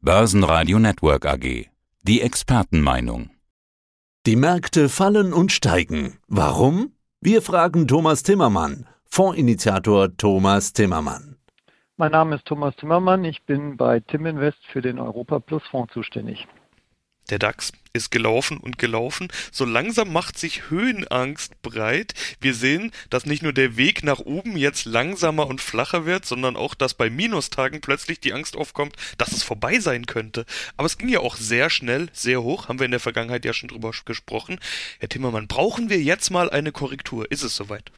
Börsenradio Network AG. Die Expertenmeinung. Die Märkte fallen und steigen. Warum? Wir fragen Thomas Timmermann, Fondsinitiator Thomas Timmermann. Mein Name ist Thomas Timmermann. Ich bin bei Tim Invest für den Europa Plus Fonds zuständig. Der DAX ist gelaufen und gelaufen. So langsam macht sich Höhenangst breit. Wir sehen, dass nicht nur der Weg nach oben jetzt langsamer und flacher wird, sondern auch, dass bei Minustagen plötzlich die Angst aufkommt, dass es vorbei sein könnte. Aber es ging ja auch sehr schnell, sehr hoch. Haben wir in der Vergangenheit ja schon drüber gesprochen. Herr Timmermann, brauchen wir jetzt mal eine Korrektur? Ist es soweit?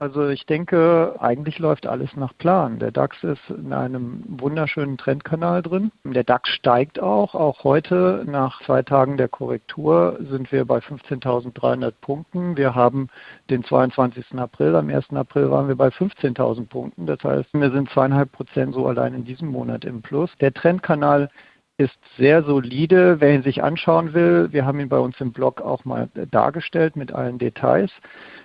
Also ich denke, eigentlich läuft alles nach Plan. Der DAX ist in einem wunderschönen Trendkanal drin. Der DAX steigt auch. Auch heute nach zwei Tagen der Korrektur sind wir bei 15.300 Punkten. Wir haben den 22. April. Am 1. April waren wir bei 15.000 Punkten. Das heißt, wir sind zweieinhalb Prozent so allein in diesem Monat im Plus. Der Trendkanal ist sehr solide. Wer ihn sich anschauen will, wir haben ihn bei uns im Blog auch mal dargestellt mit allen Details.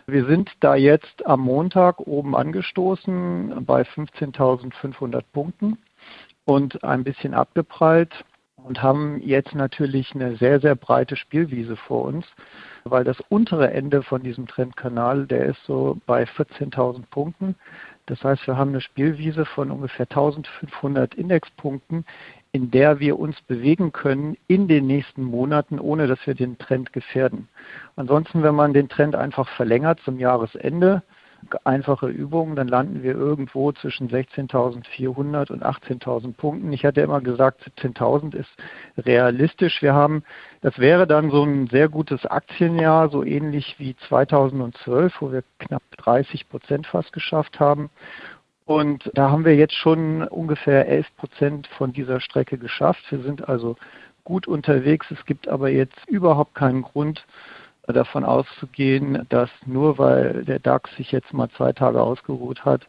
Wir sind da jetzt am Montag oben angestoßen bei 15.500 Punkten und ein bisschen abgeprallt und haben jetzt natürlich eine sehr, sehr breite Spielwiese vor uns, weil das untere Ende von diesem Trendkanal, der ist so bei 14.000 Punkten. Das heißt, wir haben eine Spielwiese von ungefähr 1500 Indexpunkten, in der wir uns bewegen können in den nächsten Monaten, ohne dass wir den Trend gefährden. Ansonsten, wenn man den Trend einfach verlängert zum Jahresende, einfache Übungen, dann landen wir irgendwo zwischen 16.400 und 18.000 Punkten. Ich hatte immer gesagt, 17.000 ist realistisch. Wir haben, das wäre dann so ein sehr gutes Aktienjahr, so ähnlich wie 2012, wo wir knapp 30 Prozent fast geschafft haben. Und da haben wir jetzt schon ungefähr 11 Prozent von dieser Strecke geschafft. Wir sind also gut unterwegs. Es gibt aber jetzt überhaupt keinen Grund, davon auszugehen, dass nur weil der DAX sich jetzt mal zwei Tage ausgeruht hat,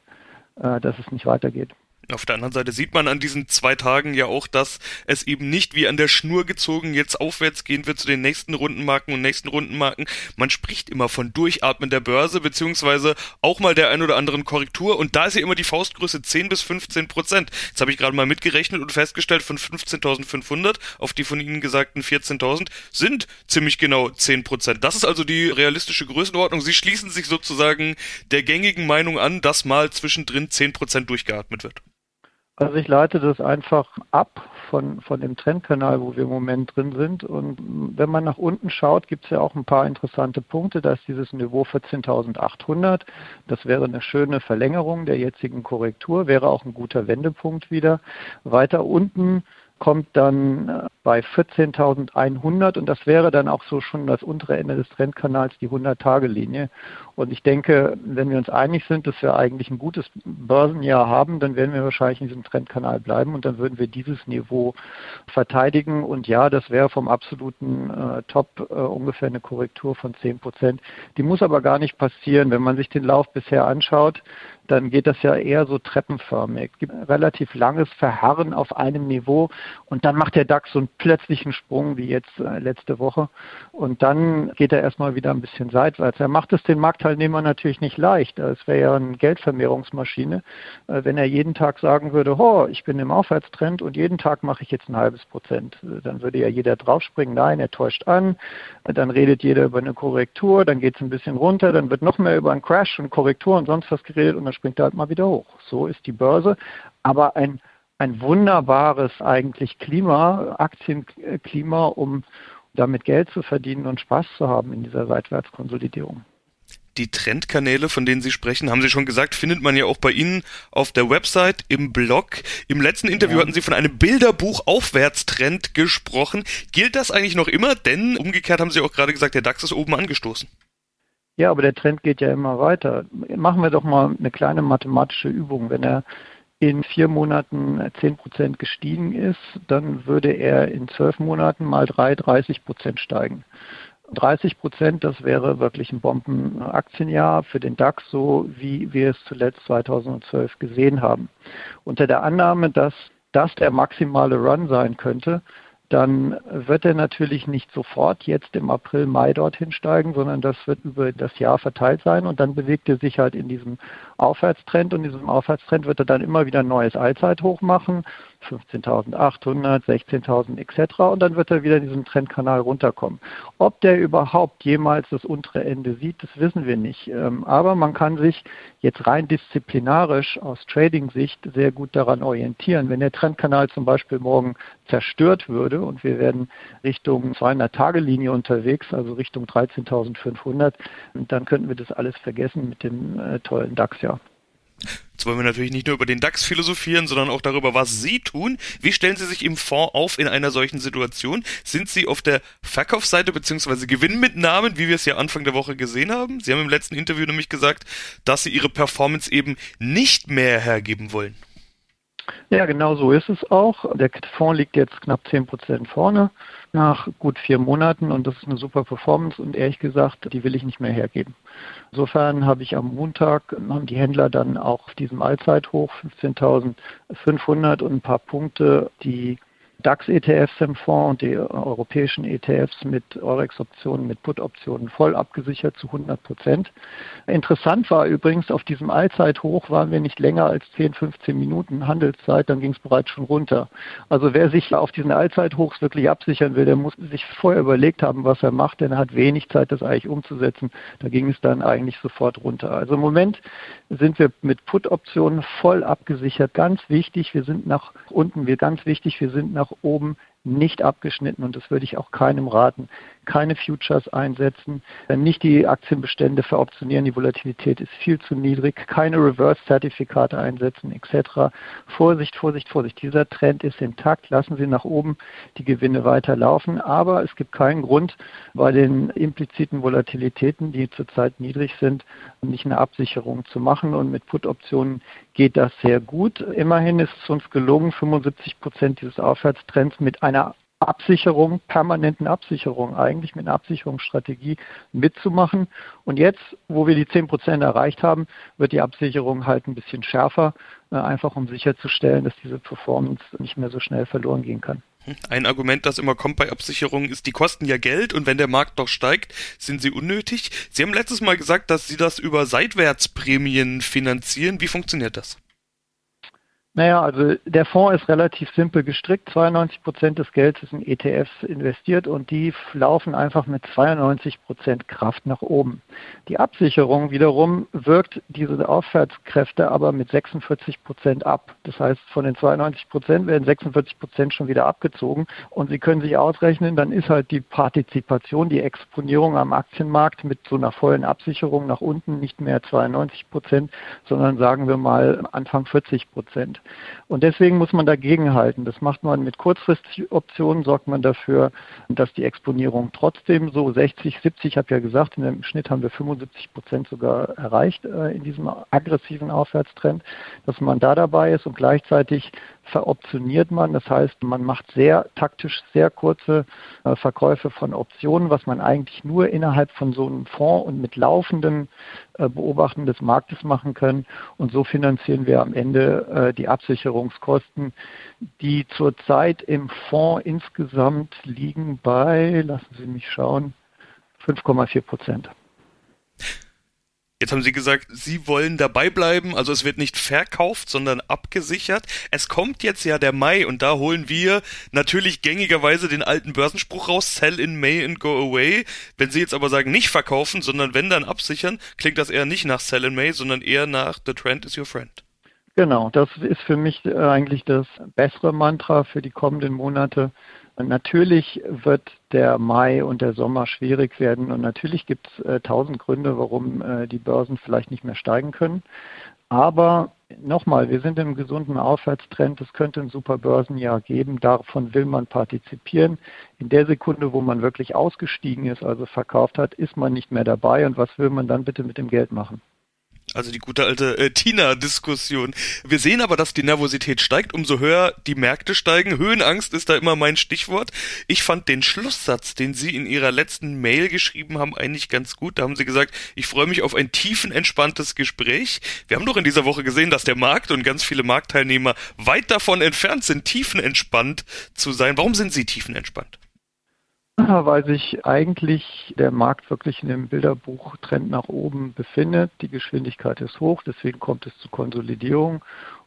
äh, dass es nicht weitergeht. Auf der anderen Seite sieht man an diesen zwei Tagen ja auch, dass es eben nicht wie an der Schnur gezogen jetzt aufwärts gehen wird zu den nächsten Rundenmarken und nächsten Rundenmarken. Man spricht immer von Durchatmen der Börse, beziehungsweise auch mal der ein oder anderen Korrektur. Und da ist ja immer die Faustgröße 10 bis 15 Prozent. Jetzt habe ich gerade mal mitgerechnet und festgestellt, von 15.500 auf die von Ihnen gesagten 14.000 sind ziemlich genau 10 Prozent. Das ist also die realistische Größenordnung. Sie schließen sich sozusagen der gängigen Meinung an, dass mal zwischendrin 10 Prozent durchgeatmet wird. Also ich leite das einfach ab von, von dem Trendkanal, wo wir im Moment drin sind. Und wenn man nach unten schaut, gibt es ja auch ein paar interessante Punkte. Da ist dieses Niveau 14.800. Das wäre eine schöne Verlängerung der jetzigen Korrektur, wäre auch ein guter Wendepunkt wieder. Weiter unten kommt dann äh, bei 14.100 und das wäre dann auch so schon das untere Ende des Trendkanals, die 100-Tage-Linie. Und ich denke, wenn wir uns einig sind, dass wir eigentlich ein gutes Börsenjahr haben, dann werden wir wahrscheinlich in diesem Trendkanal bleiben und dann würden wir dieses Niveau verteidigen. Und ja, das wäre vom absoluten äh, Top äh, ungefähr eine Korrektur von 10 Prozent. Die muss aber gar nicht passieren. Wenn man sich den Lauf bisher anschaut, dann geht das ja eher so treppenförmig. Es gibt relativ langes Verharren auf einem Niveau und dann macht der DAX so einen plötzlichen Sprung wie jetzt äh, letzte Woche und dann geht er erstmal wieder ein bisschen seitwärts. Er macht es den Marktteilnehmern natürlich nicht leicht. Es wäre ja eine Geldvermehrungsmaschine, äh, wenn er jeden Tag sagen würde, oh, ich bin im Aufwärtstrend und jeden Tag mache ich jetzt ein halbes Prozent. Dann würde ja jeder draufspringen. Nein, er täuscht an. Dann redet jeder über eine Korrektur, dann geht es ein bisschen runter, dann wird noch mehr über einen Crash und Korrektur und sonst was geredet und springt er halt mal wieder hoch. So ist die Börse. Aber ein, ein wunderbares eigentlich Klima, Aktienklima, um damit Geld zu verdienen und Spaß zu haben in dieser Seitwärtskonsolidierung die Trendkanäle, von denen Sie sprechen, haben Sie schon gesagt, findet man ja auch bei Ihnen auf der Website, im Blog. Im letzten Interview ja. hatten Sie von einem Bilderbuch Aufwärtstrend gesprochen. Gilt das eigentlich noch immer? Denn umgekehrt haben Sie auch gerade gesagt, der DAX ist oben angestoßen. Ja, aber der Trend geht ja immer weiter. Machen wir doch mal eine kleine mathematische Übung. Wenn er in vier Monaten 10 Prozent gestiegen ist, dann würde er in zwölf Monaten mal drei 30 Prozent steigen. 30 Prozent, das wäre wirklich ein Bombenaktienjahr für den DAX, so wie wir es zuletzt 2012 gesehen haben. Unter der Annahme, dass das der maximale Run sein könnte, dann wird er natürlich nicht sofort jetzt im April, Mai dorthin steigen, sondern das wird über das Jahr verteilt sein. Und dann bewegt er sich halt in diesem Aufwärtstrend. Und in diesem Aufwärtstrend wird er dann immer wieder ein neues Allzeithoch machen, 15.800, 16.000 etc. Und dann wird er wieder in diesem Trendkanal runterkommen. Ob der überhaupt jemals das untere Ende sieht, das wissen wir nicht. Ähm, aber man kann sich jetzt rein disziplinarisch aus Trading-Sicht sehr gut daran orientieren. Wenn der Trendkanal zum Beispiel morgen zerstört würde und wir werden Richtung 200-Tage-Linie unterwegs, also Richtung 13.500, dann könnten wir das alles vergessen mit dem äh, tollen DAX-Jahr. Jetzt wollen wir natürlich nicht nur über den DAX philosophieren, sondern auch darüber, was Sie tun. Wie stellen Sie sich im Fonds auf in einer solchen Situation? Sind Sie auf der Verkaufsseite bzw. Gewinnmitnahmen, wie wir es ja Anfang der Woche gesehen haben? Sie haben im letzten Interview nämlich gesagt, dass Sie Ihre Performance eben nicht mehr hergeben wollen. Ja, genau so ist es auch. Der Fonds liegt jetzt knapp 10 Prozent vorne nach gut vier Monaten und das ist eine super Performance und ehrlich gesagt, die will ich nicht mehr hergeben. Insofern habe ich am Montag, haben die Händler dann auch auf diesem Allzeithoch 15.500 und ein paar Punkte die DAX-ETFs im Fonds und die europäischen ETFs mit Eurex-Optionen, mit Put-Optionen voll abgesichert zu 100 Prozent. Interessant war übrigens, auf diesem Allzeithoch waren wir nicht länger als 10, 15 Minuten Handelszeit, dann ging es bereits schon runter. Also wer sich auf diesen Allzeithochs wirklich absichern will, der muss sich vorher überlegt haben, was er macht, denn er hat wenig Zeit, das eigentlich umzusetzen. Da ging es dann eigentlich sofort runter. Also im Moment sind wir mit Put-Optionen voll abgesichert. Ganz wichtig, wir sind nach unten, wir ganz wichtig, wir sind nach oben nicht abgeschnitten und das würde ich auch keinem raten. Keine Futures einsetzen, nicht die Aktienbestände veroptionieren, die Volatilität ist viel zu niedrig, keine Reverse-Zertifikate einsetzen etc. Vorsicht, Vorsicht, Vorsicht. Dieser Trend ist intakt, lassen Sie nach oben die Gewinne weiterlaufen, aber es gibt keinen Grund, bei den impliziten Volatilitäten, die zurzeit niedrig sind, nicht eine Absicherung zu machen und mit Put-Optionen geht das sehr gut. Immerhin ist es uns gelungen, 75 Prozent dieses Aufwärtstrends mit einer Absicherung, permanenten Absicherung, eigentlich mit einer Absicherungsstrategie mitzumachen. Und jetzt, wo wir die 10 Prozent erreicht haben, wird die Absicherung halt ein bisschen schärfer, äh, einfach um sicherzustellen, dass diese Performance nicht mehr so schnell verloren gehen kann. Ein Argument, das immer kommt bei Absicherungen, ist, die kosten ja Geld und wenn der Markt doch steigt, sind sie unnötig. Sie haben letztes Mal gesagt, dass Sie das über Seitwärtsprämien finanzieren. Wie funktioniert das? Naja, also der Fonds ist relativ simpel gestrickt. 92 Prozent des Geldes ist in ETFs investiert und die laufen einfach mit 92 Prozent Kraft nach oben. Die Absicherung wiederum wirkt diese Aufwärtskräfte aber mit 46 Prozent ab. Das heißt, von den 92 Prozent werden 46 Prozent schon wieder abgezogen und Sie können sich ausrechnen, dann ist halt die Partizipation, die Exponierung am Aktienmarkt mit so einer vollen Absicherung nach unten nicht mehr 92 Prozent, sondern sagen wir mal Anfang 40 Prozent. Und deswegen muss man dagegen halten. Das macht man mit kurzfristigen Optionen, sorgt man dafür, dass die Exponierung trotzdem so 60, 70, ich habe ja gesagt, im Schnitt haben wir 75 Prozent sogar erreicht äh, in diesem aggressiven Aufwärtstrend, dass man da dabei ist und gleichzeitig veroptioniert man. Das heißt, man macht sehr taktisch sehr kurze äh, Verkäufe von Optionen, was man eigentlich nur innerhalb von so einem Fonds und mit laufendem äh, Beobachten des Marktes machen kann. Und so finanzieren wir am Ende die Absicherungskosten, die zurzeit im Fonds insgesamt liegen bei, lassen Sie mich schauen, 5,4 Prozent. Jetzt haben Sie gesagt, Sie wollen dabei bleiben, also es wird nicht verkauft, sondern abgesichert. Es kommt jetzt ja der Mai und da holen wir natürlich gängigerweise den alten Börsenspruch raus, sell in May and go away. Wenn Sie jetzt aber sagen, nicht verkaufen, sondern wenn dann absichern, klingt das eher nicht nach sell in May, sondern eher nach the trend is your friend. Genau, das ist für mich äh, eigentlich das bessere Mantra für die kommenden Monate. Natürlich wird der Mai und der Sommer schwierig werden und natürlich gibt es äh, tausend Gründe, warum äh, die Börsen vielleicht nicht mehr steigen können. Aber nochmal, wir sind im gesunden Aufwärtstrend. Es könnte ein super Börsenjahr geben. Davon will man partizipieren. In der Sekunde, wo man wirklich ausgestiegen ist, also verkauft hat, ist man nicht mehr dabei. Und was will man dann bitte mit dem Geld machen? Also die gute alte äh, Tina-Diskussion. Wir sehen aber, dass die Nervosität steigt, umso höher die Märkte steigen. Höhenangst ist da immer mein Stichwort. Ich fand den Schlusssatz, den Sie in Ihrer letzten Mail geschrieben haben, eigentlich ganz gut. Da haben Sie gesagt, ich freue mich auf ein tiefenentspanntes Gespräch. Wir haben doch in dieser Woche gesehen, dass der Markt und ganz viele Marktteilnehmer weit davon entfernt sind, tiefenentspannt zu sein. Warum sind Sie tiefenentspannt? Weil sich eigentlich der Markt wirklich in dem Bilderbuchtrend nach oben befindet. Die Geschwindigkeit ist hoch, deswegen kommt es zu Konsolidierung.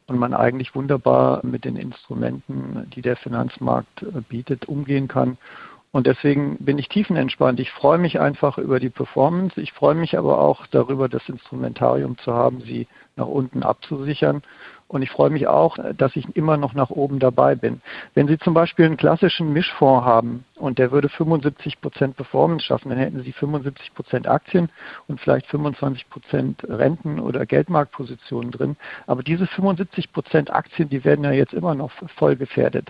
und man eigentlich wunderbar mit den Instrumenten, die der Finanzmarkt bietet, umgehen kann. Und deswegen bin ich tiefenentspannt. Ich freue mich einfach über die Performance. Ich freue mich aber auch darüber, das Instrumentarium zu haben, sie nach unten abzusichern. Und ich freue mich auch, dass ich immer noch nach oben dabei bin. Wenn Sie zum Beispiel einen klassischen Mischfonds haben und der würde 75 Prozent Performance schaffen, dann hätten Sie 75 Prozent Aktien und vielleicht 25 Prozent Renten- oder Geldmarktpositionen drin. Aber diese 75 Prozent Aktien, die werden ja jetzt immer noch voll gefährdet.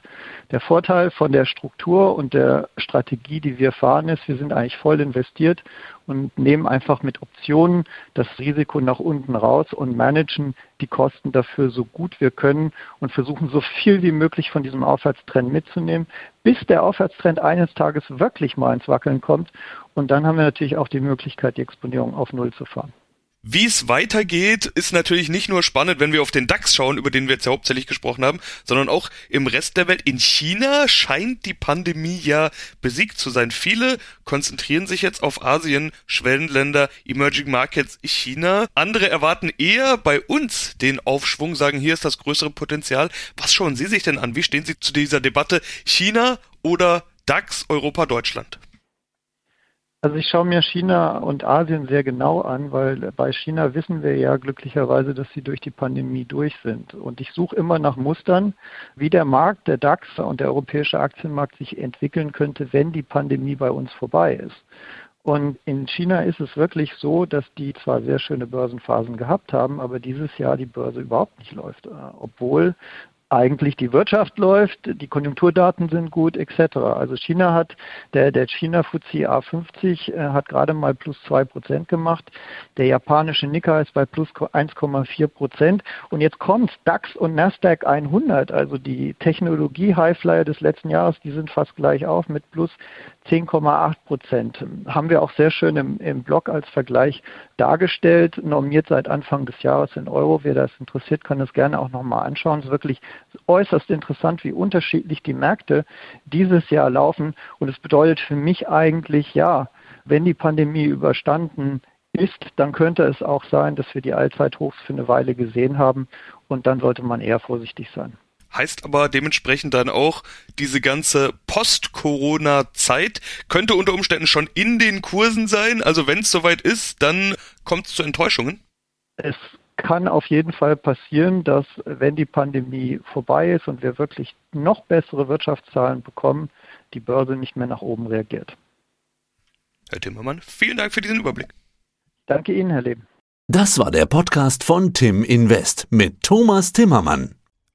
Der Vorteil von der Struktur und der Strategie, die wir fahren, ist, wir sind eigentlich voll investiert und nehmen einfach mit Optionen das Risiko nach unten raus und managen die Kosten dafür so gut wir können und versuchen so viel wie möglich von diesem Aufwärtstrend mitzunehmen, bis der Aufwärtstrend eines Tages wirklich mal ins Wackeln kommt. Und dann haben wir natürlich auch die Möglichkeit, die Exponierung auf Null zu fahren. Wie es weitergeht, ist natürlich nicht nur spannend, wenn wir auf den DAX schauen, über den wir jetzt ja hauptsächlich gesprochen haben, sondern auch im Rest der Welt. In China scheint die Pandemie ja besiegt zu sein. Viele konzentrieren sich jetzt auf Asien, Schwellenländer, Emerging Markets, China. Andere erwarten eher bei uns den Aufschwung, sagen, hier ist das größere Potenzial. Was schauen Sie sich denn an? Wie stehen Sie zu dieser Debatte China oder DAX, Europa, Deutschland? Also ich schaue mir China und Asien sehr genau an, weil bei China wissen wir ja glücklicherweise, dass sie durch die Pandemie durch sind. Und ich suche immer nach Mustern, wie der Markt, der DAX und der europäische Aktienmarkt sich entwickeln könnte, wenn die Pandemie bei uns vorbei ist. Und in China ist es wirklich so, dass die zwar sehr schöne Börsenphasen gehabt haben, aber dieses Jahr die Börse überhaupt nicht läuft, obwohl eigentlich die Wirtschaft läuft, die Konjunkturdaten sind gut, etc. Also China hat, der, der China FTSE A50 äh, hat gerade mal plus zwei Prozent gemacht. Der japanische Nikkei ist bei plus 1,4 Prozent. Und jetzt kommt DAX und Nasdaq 100, also die Technologie-Highflyer des letzten Jahres, die sind fast gleich auf mit plus 10,8 Prozent. Haben wir auch sehr schön im, im Blog als Vergleich dargestellt, normiert seit Anfang des Jahres in Euro. Wer das interessiert, kann das gerne auch nochmal anschauen. Es ist wirklich äußerst interessant, wie unterschiedlich die Märkte dieses Jahr laufen. Und es bedeutet für mich eigentlich, ja, wenn die Pandemie überstanden ist, dann könnte es auch sein, dass wir die Allzeithochs für eine Weile gesehen haben. Und dann sollte man eher vorsichtig sein. Heißt aber dementsprechend dann auch, diese ganze Post-Corona-Zeit könnte unter Umständen schon in den Kursen sein. Also wenn es soweit ist, dann kommt es zu Enttäuschungen. Es kann auf jeden Fall passieren, dass wenn die Pandemie vorbei ist und wir wirklich noch bessere Wirtschaftszahlen bekommen, die Börse nicht mehr nach oben reagiert. Herr Timmermann, vielen Dank für diesen Überblick. Danke Ihnen, Herr Leben. Das war der Podcast von Tim Invest mit Thomas Timmermann.